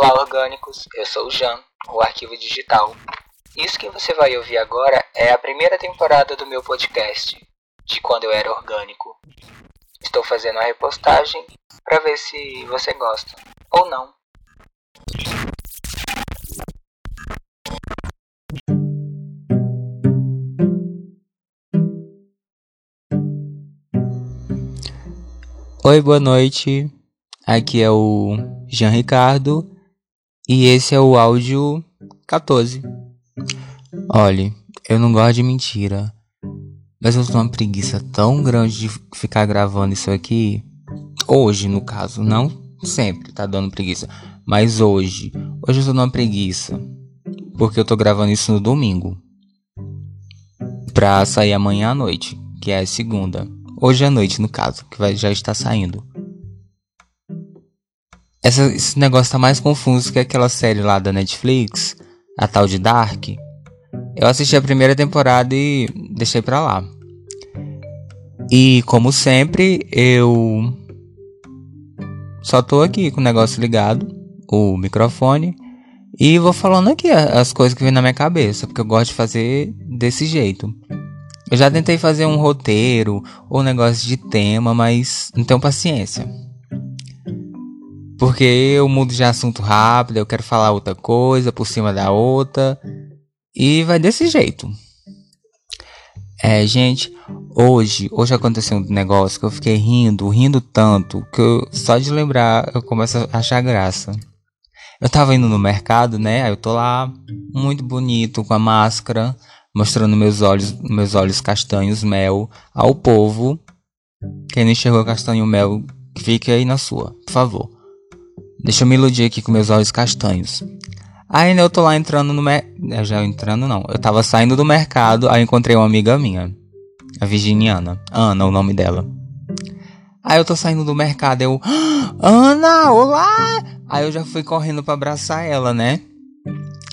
Olá, orgânicos! Eu sou o Jan, o Arquivo Digital. Isso que você vai ouvir agora é a primeira temporada do meu podcast, de quando eu era orgânico. Estou fazendo a repostagem para ver se você gosta ou não. Oi, boa noite. Aqui é o Jean Ricardo e esse é o áudio 14. Olhe, eu não gosto de mentira, mas eu tô uma preguiça tão grande de ficar gravando isso aqui. Hoje, no caso, não sempre tá dando preguiça, mas hoje. Hoje eu tô numa preguiça, porque eu tô gravando isso no domingo. Pra sair amanhã à noite, que é segunda. Hoje à noite, no caso, que vai, já está saindo. Essa, esse negócio tá mais confuso que aquela série lá da Netflix, a tal de Dark. Eu assisti a primeira temporada e deixei pra lá. E como sempre, eu só tô aqui com o negócio ligado, o microfone, e vou falando aqui as coisas que vem na minha cabeça, porque eu gosto de fazer desse jeito. Eu já tentei fazer um roteiro ou um negócio de tema, mas não tenho paciência. Porque eu mudo de assunto rápido, eu quero falar outra coisa por cima da outra. E vai desse jeito. É, gente, hoje, hoje aconteceu um negócio que eu fiquei rindo, rindo tanto, que eu, só de lembrar eu começo a achar graça. Eu tava indo no mercado, né? Aí eu tô lá, muito bonito, com a máscara, mostrando meus olhos, meus olhos castanhos mel ao povo. Quem não enxergou castanho mel, fique aí na sua, por favor. Deixa eu me iludir aqui com meus olhos castanhos. Aí eu tô lá entrando no mercado. Já entrando não. Eu tava saindo do mercado, aí encontrei uma amiga minha. A Virginiana. Ana, o nome dela. Aí eu tô saindo do mercado, eu. Ah, Ana, olá! Aí eu já fui correndo para abraçar ela, né?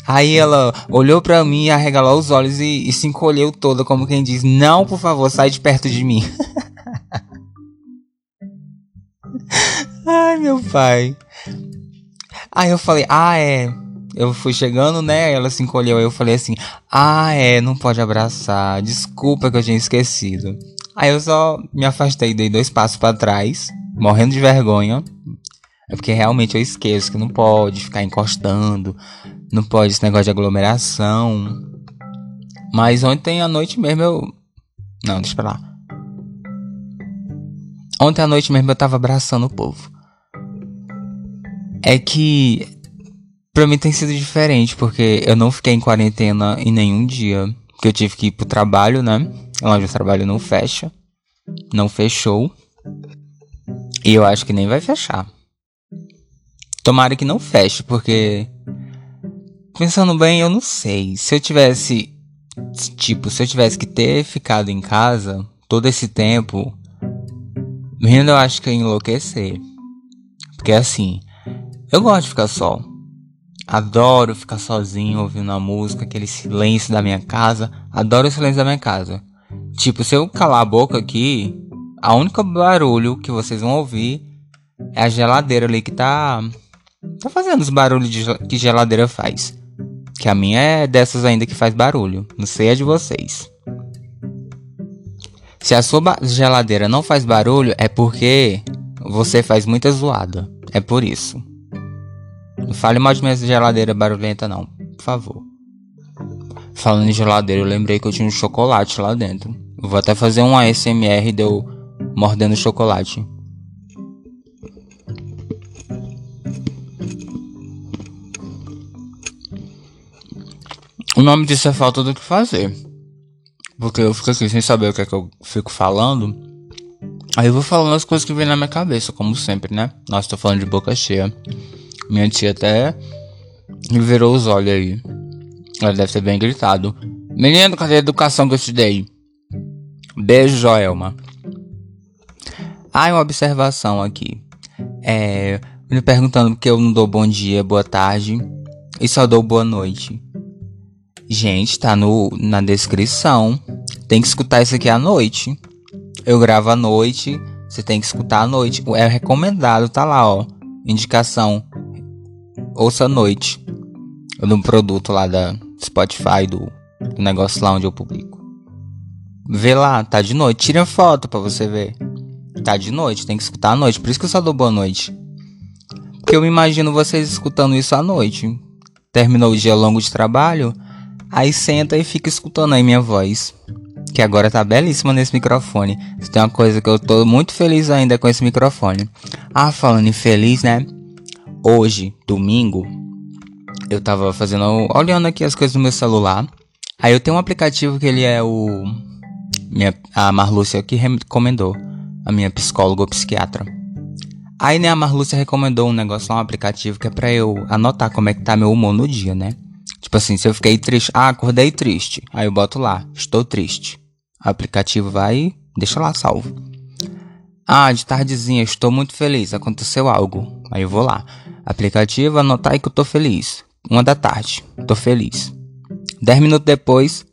Aí ela olhou para mim, arregalou os olhos e, e se encolheu toda, como quem diz: Não, por favor, sai de perto de mim. Ai, meu pai. Aí eu falei, ah, é. Eu fui chegando, né? Ela se encolheu. Aí eu falei assim, ah, é, não pode abraçar. Desculpa que eu tinha esquecido. Aí eu só me afastei, dei dois passos para trás, morrendo de vergonha. É porque realmente eu esqueço que não pode ficar encostando, não pode esse negócio de aglomeração. Mas ontem à noite mesmo eu. Não, deixa pra lá. Ontem à noite mesmo eu tava abraçando o povo é que para mim tem sido diferente, porque eu não fiquei em quarentena em nenhum dia. Porque eu tive que ir pro trabalho, né? Lá onde eu trabalho não fecha. Não fechou. E eu acho que nem vai fechar. Tomara que não feche, porque. Pensando bem, eu não sei. Se eu tivesse. Tipo, se eu tivesse que ter ficado em casa todo esse tempo. Ainda eu acho que ia enlouquecer. Porque assim. Eu gosto de ficar só. Adoro ficar sozinho ouvindo a música, aquele silêncio da minha casa. Adoro o silêncio da minha casa. Tipo, se eu calar a boca aqui, a única barulho que vocês vão ouvir é a geladeira ali que tá tá fazendo os barulhos de, que geladeira faz. Que a minha é dessas ainda que faz barulho. Não sei a de vocês. Se a sua geladeira não faz barulho, é porque você faz muita zoada. É por isso. Não fale mais de minha geladeira barulhenta, não. Por favor. Falando em geladeira, eu lembrei que eu tinha um chocolate lá dentro. Vou até fazer um ASMR de eu mordendo chocolate. O nome disso é falta do que fazer. Porque eu fico aqui sem saber o que é que eu fico falando. Aí eu vou falando as coisas que vem na minha cabeça, como sempre, né? Nossa, tô falando de boca cheia. Minha tia até virou os olhos aí. Ela deve ter bem gritado. Menino, cadê a educação que eu te dei? Beijo, Joelma. Ah, uma observação aqui. É. Me perguntando porque eu não dou bom dia, boa tarde. E só dou boa noite. Gente, tá no, na descrição. Tem que escutar isso aqui à noite. Eu gravo à noite. Você tem que escutar à noite. É recomendado, tá lá, ó. Indicação ouça à noite. No produto lá da Spotify, do, do negócio lá onde eu publico. Vê lá, tá de noite. Tira foto pra você ver. Tá de noite, tem que escutar à noite. Por isso que eu só dou boa noite. Porque eu me imagino vocês escutando isso à noite. Terminou o dia longo de trabalho, aí senta e fica escutando aí minha voz. Que agora tá belíssima nesse microfone. Isso tem uma coisa que eu tô muito feliz ainda com esse microfone. Ah, falando em feliz, né? Hoje, domingo, eu tava fazendo. olhando aqui as coisas no meu celular. Aí eu tenho um aplicativo que ele é o. Minha, a Marlúcia que recomendou. A minha psicóloga ou psiquiatra. Aí né, a Marlúcia recomendou um negócio lá, um aplicativo que é pra eu anotar como é que tá meu humor no dia, né? Tipo assim, se eu fiquei triste, ah, acordei triste. Aí eu boto lá, estou triste. O aplicativo vai deixa lá salvo. Ah, de tardezinha, estou muito feliz, aconteceu algo. Aí eu vou lá. Aplicativo, anotar aí que eu tô feliz. Uma da tarde, tô feliz. Dez minutos depois,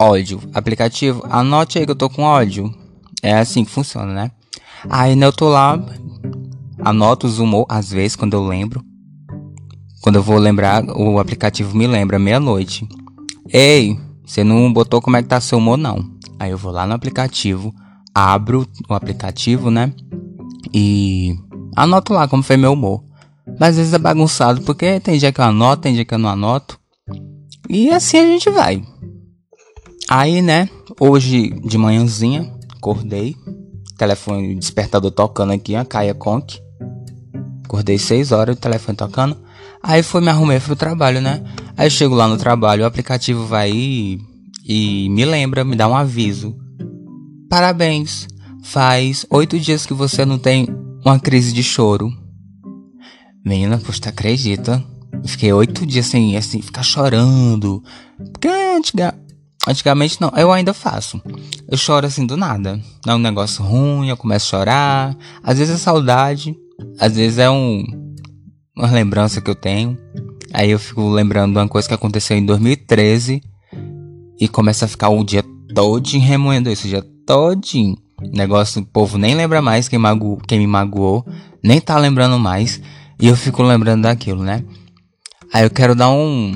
ódio. Aplicativo, anote aí que eu tô com ódio. É assim que funciona, né? Aí né, eu tô lá, anoto os humor, às vezes, quando eu lembro. Quando eu vou lembrar, o aplicativo me lembra meia-noite. Ei, você não botou como é que tá seu humor, não. Aí eu vou lá no aplicativo, abro o aplicativo, né? E anoto lá como foi meu humor. Mas às vezes é bagunçado, porque tem dia que eu anoto, tem dia que eu não anoto. E assim a gente vai. Aí, né, hoje de manhãzinha, acordei. Telefone despertador tocando aqui, a Caia Conk. Acordei 6 horas, o telefone tocando. Aí foi me arrumei pro trabalho, né? Aí chego lá no trabalho, o aplicativo vai e, e me lembra, me dá um aviso. Parabéns, faz oito dias que você não tem uma crise de choro. Menina, poxa, acredita? Eu fiquei oito dias sem assim, ficar chorando. Porque antiga, antigamente não, eu ainda faço. Eu choro assim do nada. É um negócio ruim, eu começo a chorar. Às vezes é saudade, às vezes é um, uma lembrança que eu tenho. Aí eu fico lembrando de uma coisa que aconteceu em 2013 e começa a ficar o dia todinho remoendo isso, o dia todinho. Negócio, o povo nem lembra mais quem, mago, quem me magoou, nem tá lembrando mais. E eu fico lembrando daquilo, né? Aí eu quero dar um.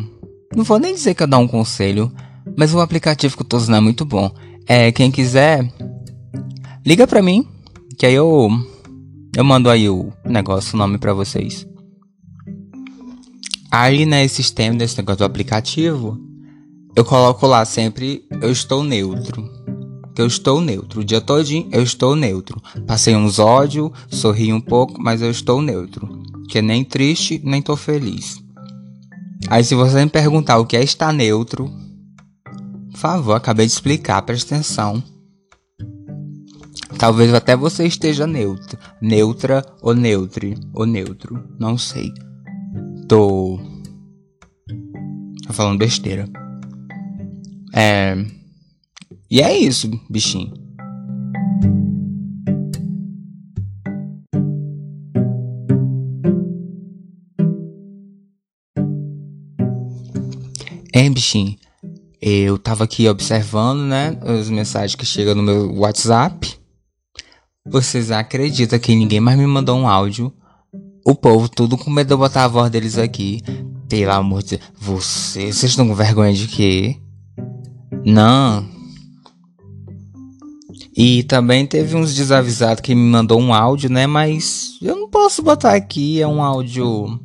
Não vou nem dizer que eu dar um conselho, mas o aplicativo que eu tô usando é muito bom. É, quem quiser, liga pra mim, que aí eu. Eu mando aí o negócio, o nome pra vocês. Aí, né, sistema desse negócio do aplicativo, eu coloco lá sempre eu estou neutro. Que eu estou neutro. O dia todinho eu estou neutro. Passei uns ódios, sorri um pouco, mas eu estou neutro que nem triste, nem tô feliz. Aí se você me perguntar o que é estar neutro, por favor, acabei de explicar, presta atenção. Talvez até você esteja neutro, neutra ou neutre, ou neutro, não sei. Tô Tô falando besteira. É E é isso, bichinho. Bichinho? Eu tava aqui observando, né, as mensagens que chegam no meu WhatsApp. Vocês acreditam que ninguém mais me mandou um áudio? O povo tudo com medo de eu botar a voz deles aqui. Pelo amor de Deus. Vocês, vocês estão com vergonha de quê? Não. E também teve uns desavisados que me mandou um áudio, né? Mas eu não posso botar aqui. É um áudio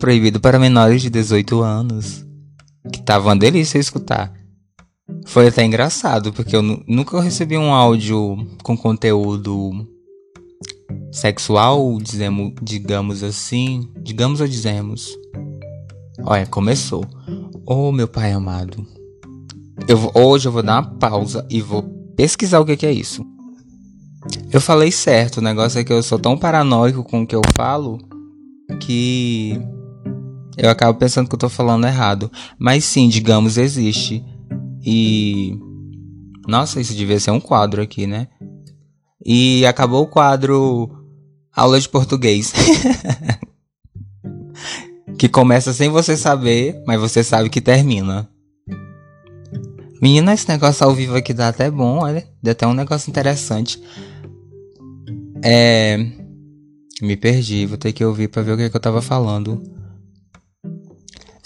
proibido para menores de 18 anos que tava uma delícia escutar. Foi até engraçado, porque eu nunca recebi um áudio com conteúdo sexual, dizemos, digamos assim. Digamos ou dizemos. Olha, começou. Oh, meu pai amado. Eu, hoje eu vou dar uma pausa e vou pesquisar o que, que é isso. Eu falei certo, o negócio é que eu sou tão paranoico com o que eu falo que eu acabo pensando que eu tô falando errado. Mas sim, digamos, existe. E. Nossa, isso devia ser um quadro aqui, né? E acabou o quadro Aula de Português. que começa sem você saber, mas você sabe que termina. Menina, esse negócio ao vivo aqui dá até bom, olha. Deu até um negócio interessante. É. Me perdi, vou ter que ouvir pra ver o que, é que eu tava falando.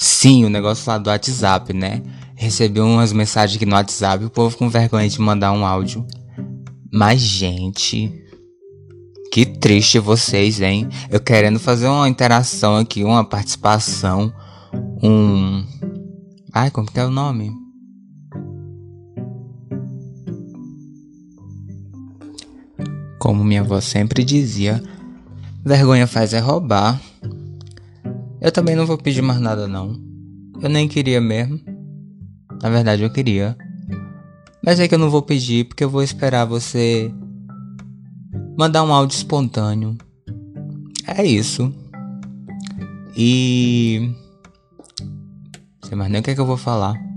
Sim, o negócio lá do WhatsApp, né? Recebi umas mensagens aqui no WhatsApp, o povo com vergonha de mandar um áudio. Mas, gente, que triste vocês, hein? Eu querendo fazer uma interação aqui, uma participação, um. Ai, como que é o nome? Como minha avó sempre dizia, vergonha faz é roubar. Eu também não vou pedir mais nada, não. Eu nem queria mesmo. Na verdade, eu queria. Mas é que eu não vou pedir porque eu vou esperar você mandar um áudio espontâneo. É isso. E. Não sei mais nem o que, é que eu vou falar.